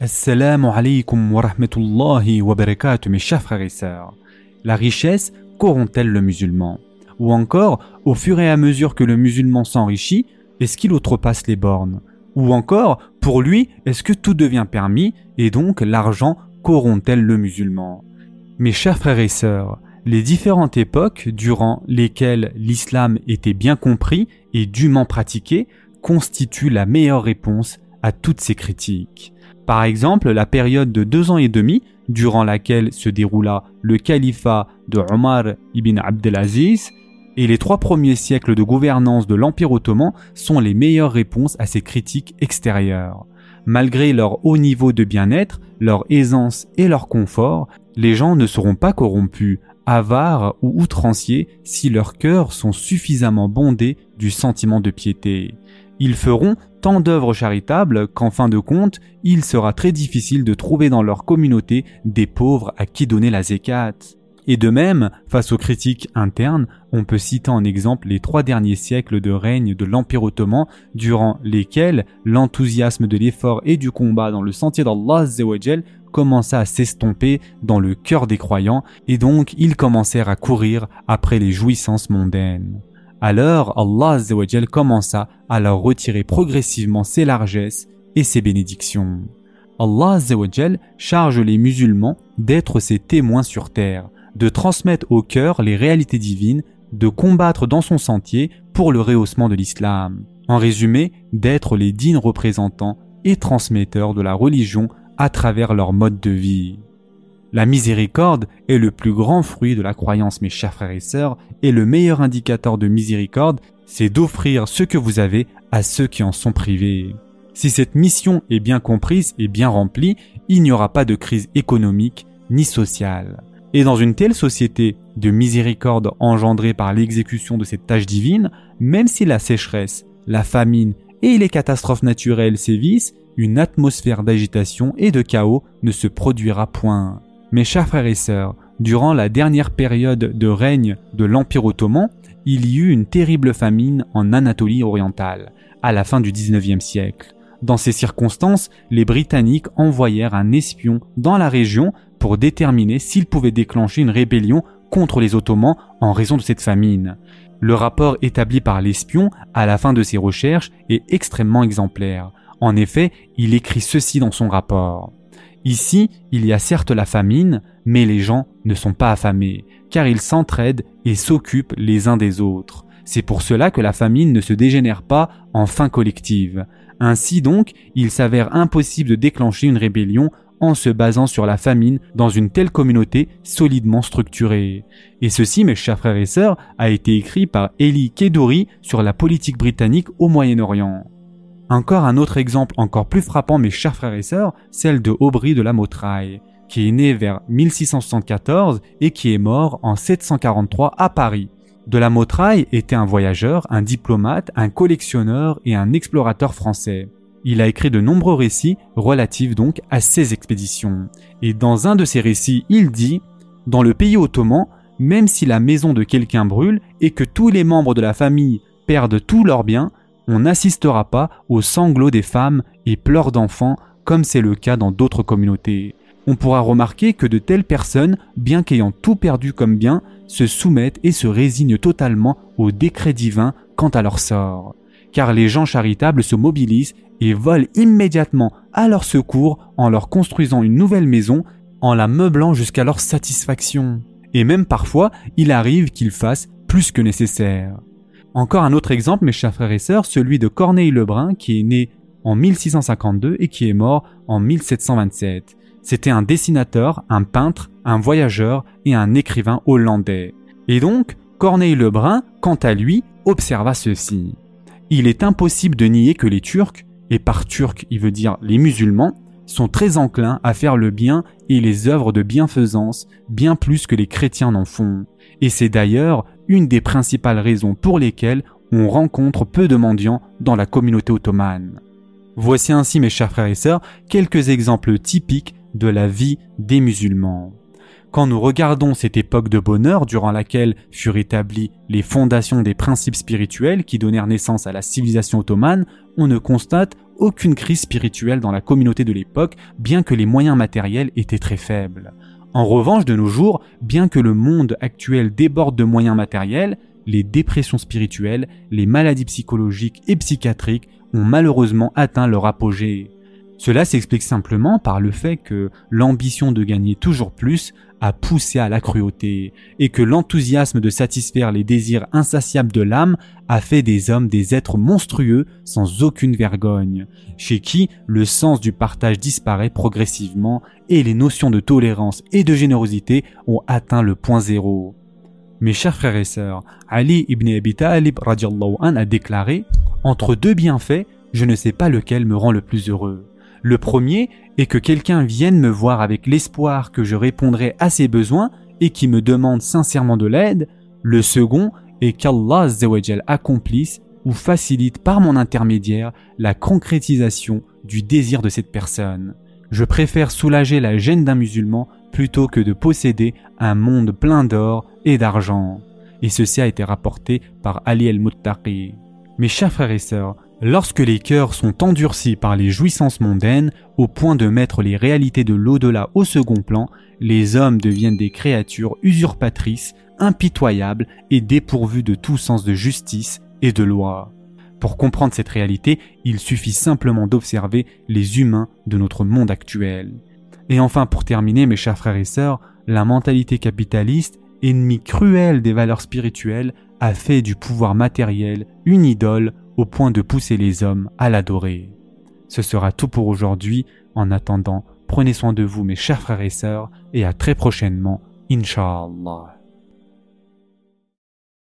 Assalamu alaikum wa rahmatullahi wa barakatuh, mes chers frères et sœurs. La richesse corrompt-elle le musulman? Ou encore, au fur et à mesure que le musulman s'enrichit, est-ce qu'il outrepasse les bornes? Ou encore, pour lui, est-ce que tout devient permis et donc l'argent corrompt-elle le musulman? Mes chers frères et sœurs, les différentes époques durant lesquelles l'islam était bien compris et dûment pratiqué constituent la meilleure réponse à toutes ces critiques. Par exemple, la période de deux ans et demi, durant laquelle se déroula le califat de Omar ibn Abdelaziz, et les trois premiers siècles de gouvernance de l'Empire ottoman sont les meilleures réponses à ces critiques extérieures. Malgré leur haut niveau de bien-être, leur aisance et leur confort, les gens ne seront pas corrompus, avares ou outranciers si leurs cœurs sont suffisamment bondés du sentiment de piété. Ils feront tant d'œuvres charitables qu'en fin de compte, il sera très difficile de trouver dans leur communauté des pauvres à qui donner la zekat. Et de même, face aux critiques internes, on peut citer en exemple les trois derniers siècles de règne de l'Empire ottoman, durant lesquels l'enthousiasme de l'effort et du combat dans le sentier d'Allah commença à s'estomper dans le cœur des croyants, et donc ils commencèrent à courir après les jouissances mondaines. Alors Allah commença à leur retirer progressivement ses largesses et ses bénédictions. Allah charge les musulmans d'être ses témoins sur terre, de transmettre au cœur les réalités divines, de combattre dans son sentier pour le rehaussement de l'islam. En résumé, d'être les dignes représentants et transmetteurs de la religion à travers leur mode de vie. La miséricorde est le plus grand fruit de la croyance, mes chers frères et sœurs, et le meilleur indicateur de miséricorde, c'est d'offrir ce que vous avez à ceux qui en sont privés. Si cette mission est bien comprise et bien remplie, il n'y aura pas de crise économique ni sociale. Et dans une telle société de miséricorde engendrée par l'exécution de cette tâche divine, même si la sécheresse, la famine et les catastrophes naturelles sévissent, une atmosphère d'agitation et de chaos ne se produira point. Mes chers frères et sœurs, durant la dernière période de règne de l'Empire ottoman, il y eut une terrible famine en Anatolie orientale, à la fin du XIXe siècle. Dans ces circonstances, les Britanniques envoyèrent un espion dans la région pour déterminer s'il pouvait déclencher une rébellion contre les Ottomans en raison de cette famine. Le rapport établi par l'espion à la fin de ses recherches est extrêmement exemplaire. En effet, il écrit ceci dans son rapport. Ici, il y a certes la famine, mais les gens ne sont pas affamés, car ils s'entraident et s'occupent les uns des autres. C'est pour cela que la famine ne se dégénère pas en faim collective. Ainsi donc, il s'avère impossible de déclencher une rébellion en se basant sur la famine dans une telle communauté solidement structurée. Et ceci, mes chers frères et sœurs, a été écrit par Eli Kedori sur la politique britannique au Moyen-Orient. Encore un autre exemple encore plus frappant, mes chers frères et sœurs, celle de Aubry de la Motraille, qui est né vers 1674 et qui est mort en 743 à Paris. De la Motraille était un voyageur, un diplomate, un collectionneur et un explorateur français. Il a écrit de nombreux récits relatifs donc à ses expéditions. Et dans un de ces récits, il dit Dans le pays ottoman, même si la maison de quelqu'un brûle et que tous les membres de la famille perdent tous leurs biens, on n'assistera pas aux sanglots des femmes et pleurs d'enfants comme c'est le cas dans d'autres communautés. On pourra remarquer que de telles personnes, bien qu'ayant tout perdu comme bien, se soumettent et se résignent totalement au décret divin quant à leur sort. Car les gens charitables se mobilisent et volent immédiatement à leur secours en leur construisant une nouvelle maison, en la meublant jusqu'à leur satisfaction. Et même parfois, il arrive qu'ils fassent plus que nécessaire. Encore un autre exemple, mes chers frères et sœurs, celui de Corneille Lebrun qui est né en 1652 et qui est mort en 1727. C'était un dessinateur, un peintre, un voyageur et un écrivain hollandais. Et donc, Corneille Lebrun, quant à lui, observa ceci. Il est impossible de nier que les Turcs, et par Turcs il veut dire les musulmans, sont très enclins à faire le bien et les œuvres de bienfaisance bien plus que les chrétiens n'en font. Et c'est d'ailleurs une des principales raisons pour lesquelles on rencontre peu de mendiants dans la communauté ottomane. Voici ainsi, mes chers frères et sœurs, quelques exemples typiques de la vie des musulmans. Quand nous regardons cette époque de bonheur durant laquelle furent établies les fondations des principes spirituels qui donnèrent naissance à la civilisation ottomane, on ne constate aucune crise spirituelle dans la communauté de l'époque, bien que les moyens matériels étaient très faibles. En revanche, de nos jours, bien que le monde actuel déborde de moyens matériels, les dépressions spirituelles, les maladies psychologiques et psychiatriques ont malheureusement atteint leur apogée. Cela s'explique simplement par le fait que l'ambition de gagner toujours plus a poussé à la cruauté, et que l'enthousiasme de satisfaire les désirs insatiables de l'âme a fait des hommes des êtres monstrueux sans aucune vergogne, chez qui le sens du partage disparaît progressivement et les notions de tolérance et de générosité ont atteint le point zéro. Mes chers frères et sœurs, Ali ibn Abi Talib a déclaré Entre deux bienfaits, je ne sais pas lequel me rend le plus heureux. Le premier est que quelqu'un vienne me voir avec l'espoir que je répondrai à ses besoins et qui me demande sincèrement de l'aide. Le second est qu'Allah accomplisse ou facilite par mon intermédiaire la concrétisation du désir de cette personne. Je préfère soulager la gêne d'un musulman plutôt que de posséder un monde plein d'or et d'argent. Et ceci a été rapporté par Ali el-Muttaqi. Mes chers frères et sœurs, Lorsque les cœurs sont endurcis par les jouissances mondaines au point de mettre les réalités de l'au-delà au second plan, les hommes deviennent des créatures usurpatrices, impitoyables et dépourvues de tout sens de justice et de loi. Pour comprendre cette réalité, il suffit simplement d'observer les humains de notre monde actuel. Et enfin, pour terminer, mes chers frères et sœurs, la mentalité capitaliste, ennemie cruelle des valeurs spirituelles, a fait du pouvoir matériel une idole au point de pousser les hommes à l'adorer. Ce sera tout pour aujourd'hui. En attendant, prenez soin de vous mes chers frères et sœurs et à très prochainement, Inch'Allah.